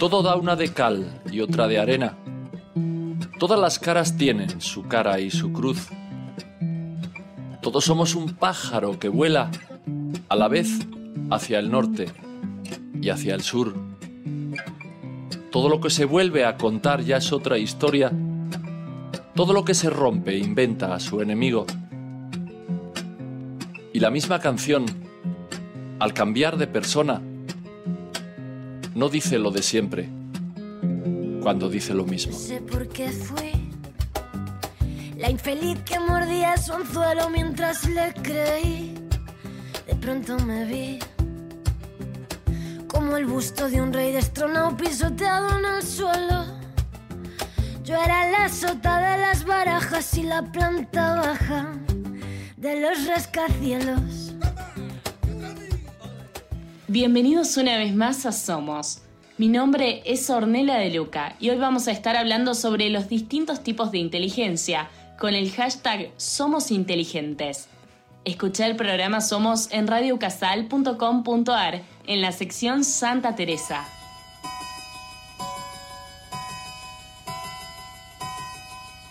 Todo da una de cal y otra de arena. Todas las caras tienen su cara y su cruz. Todos somos un pájaro que vuela a la vez hacia el norte y hacia el sur. Todo lo que se vuelve a contar ya es otra historia. Todo lo que se rompe inventa a su enemigo. Y la misma canción, al cambiar de persona, no dice lo de siempre cuando dice lo mismo. No sé por qué fue la infeliz que mordía su anzuelo mientras le creí. De pronto me vi como el busto de un rey destronado pisoteado en el suelo. Yo era la sota de las barajas y la planta baja de los rascacielos. Bienvenidos una vez más a Somos. Mi nombre es Ornella de Luca y hoy vamos a estar hablando sobre los distintos tipos de inteligencia con el hashtag Somos Inteligentes. Escucha el programa Somos en radiocasal.com.ar en la sección Santa Teresa.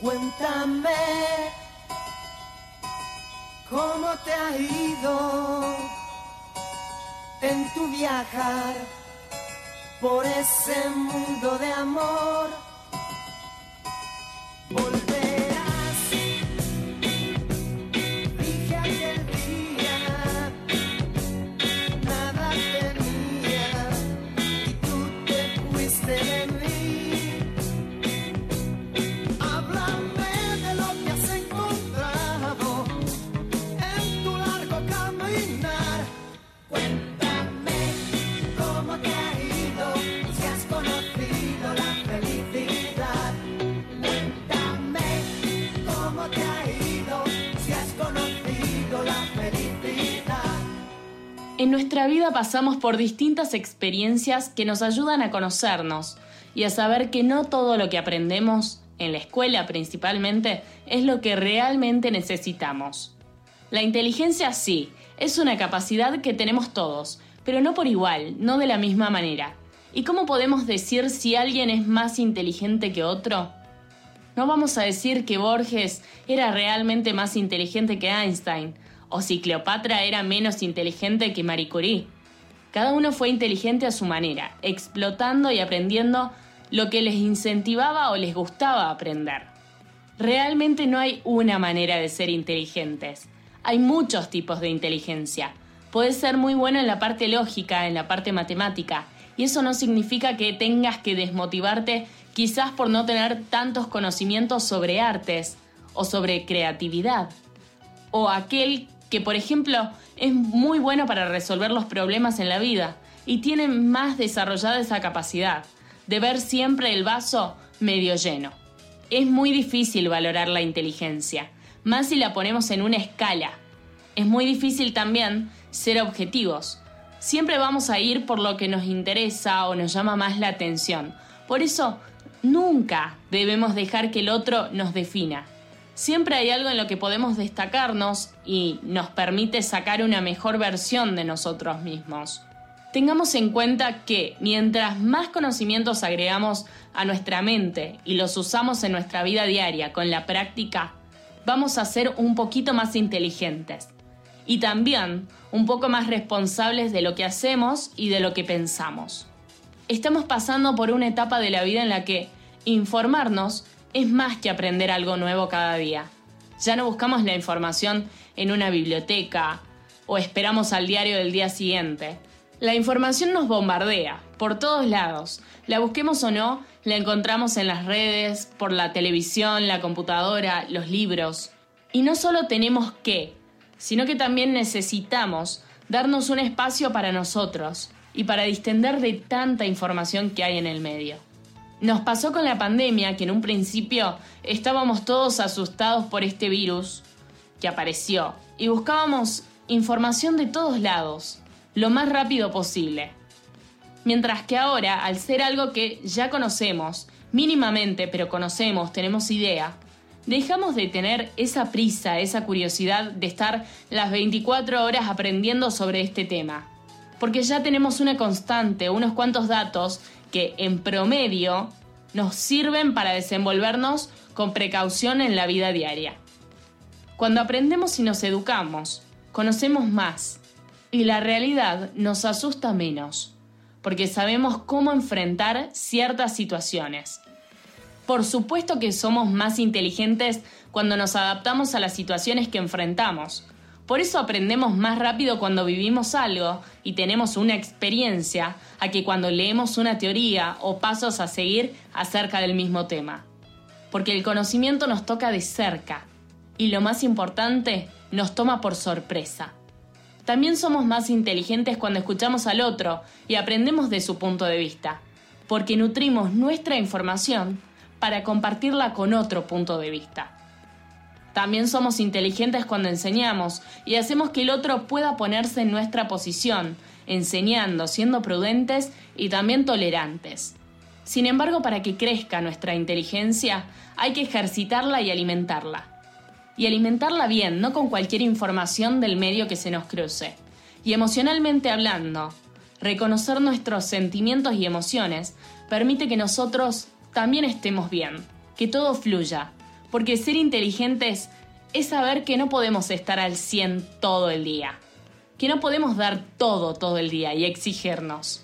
Cuéntame cómo te ha ido en tu viajar por ese mundo de amor. En nuestra vida pasamos por distintas experiencias que nos ayudan a conocernos y a saber que no todo lo que aprendemos, en la escuela principalmente, es lo que realmente necesitamos. La inteligencia sí, es una capacidad que tenemos todos, pero no por igual, no de la misma manera. ¿Y cómo podemos decir si alguien es más inteligente que otro? No vamos a decir que Borges era realmente más inteligente que Einstein, o si Cleopatra era menos inteligente que Marie Curie. Cada uno fue inteligente a su manera, explotando y aprendiendo lo que les incentivaba o les gustaba aprender. Realmente no hay una manera de ser inteligentes. Hay muchos tipos de inteligencia. Puedes ser muy bueno en la parte lógica, en la parte matemática, y eso no significa que tengas que desmotivarte quizás por no tener tantos conocimientos sobre artes o sobre creatividad. O aquel que, por ejemplo, es muy bueno para resolver los problemas en la vida y tiene más desarrollada esa capacidad de ver siempre el vaso medio lleno. Es muy difícil valorar la inteligencia, más si la ponemos en una escala. Es muy difícil también ser objetivos. Siempre vamos a ir por lo que nos interesa o nos llama más la atención. Por eso, nunca debemos dejar que el otro nos defina. Siempre hay algo en lo que podemos destacarnos y nos permite sacar una mejor versión de nosotros mismos. Tengamos en cuenta que mientras más conocimientos agregamos a nuestra mente y los usamos en nuestra vida diaria con la práctica, vamos a ser un poquito más inteligentes y también un poco más responsables de lo que hacemos y de lo que pensamos. Estamos pasando por una etapa de la vida en la que informarnos es más que aprender algo nuevo cada día. Ya no buscamos la información en una biblioteca o esperamos al diario del día siguiente. La información nos bombardea por todos lados. La busquemos o no, la encontramos en las redes, por la televisión, la computadora, los libros. Y no solo tenemos que, sino que también necesitamos darnos un espacio para nosotros y para distender de tanta información que hay en el medio. Nos pasó con la pandemia que en un principio estábamos todos asustados por este virus que apareció y buscábamos información de todos lados, lo más rápido posible. Mientras que ahora, al ser algo que ya conocemos, mínimamente, pero conocemos, tenemos idea, dejamos de tener esa prisa, esa curiosidad de estar las 24 horas aprendiendo sobre este tema. Porque ya tenemos una constante, unos cuantos datos que en promedio nos sirven para desenvolvernos con precaución en la vida diaria. Cuando aprendemos y nos educamos, conocemos más y la realidad nos asusta menos, porque sabemos cómo enfrentar ciertas situaciones. Por supuesto que somos más inteligentes cuando nos adaptamos a las situaciones que enfrentamos. Por eso aprendemos más rápido cuando vivimos algo y tenemos una experiencia a que cuando leemos una teoría o pasos a seguir acerca del mismo tema. Porque el conocimiento nos toca de cerca y lo más importante, nos toma por sorpresa. También somos más inteligentes cuando escuchamos al otro y aprendemos de su punto de vista, porque nutrimos nuestra información para compartirla con otro punto de vista. También somos inteligentes cuando enseñamos y hacemos que el otro pueda ponerse en nuestra posición, enseñando, siendo prudentes y también tolerantes. Sin embargo, para que crezca nuestra inteligencia, hay que ejercitarla y alimentarla. Y alimentarla bien, no con cualquier información del medio que se nos cruce. Y emocionalmente hablando, reconocer nuestros sentimientos y emociones permite que nosotros también estemos bien, que todo fluya, porque ser inteligentes es saber que no podemos estar al 100 todo el día, que no podemos dar todo todo el día y exigirnos.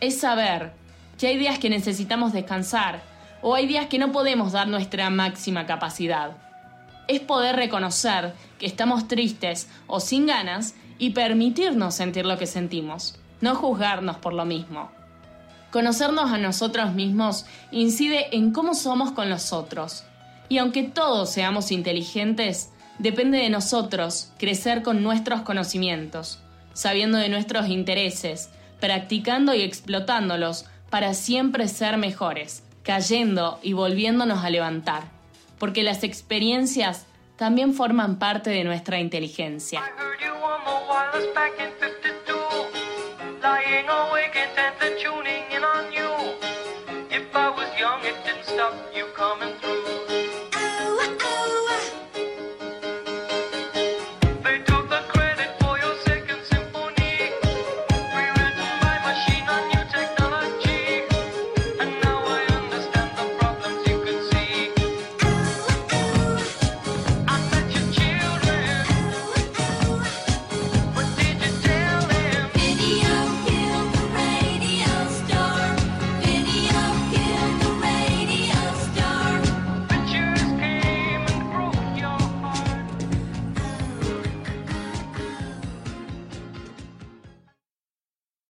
Es saber que hay días que necesitamos descansar o hay días que no podemos dar nuestra máxima capacidad. Es poder reconocer que estamos tristes o sin ganas y permitirnos sentir lo que sentimos, no juzgarnos por lo mismo. Conocernos a nosotros mismos incide en cómo somos con los otros. Y aunque todos seamos inteligentes, depende de nosotros crecer con nuestros conocimientos, sabiendo de nuestros intereses, practicando y explotándolos para siempre ser mejores, cayendo y volviéndonos a levantar. Porque las experiencias también forman parte de nuestra inteligencia.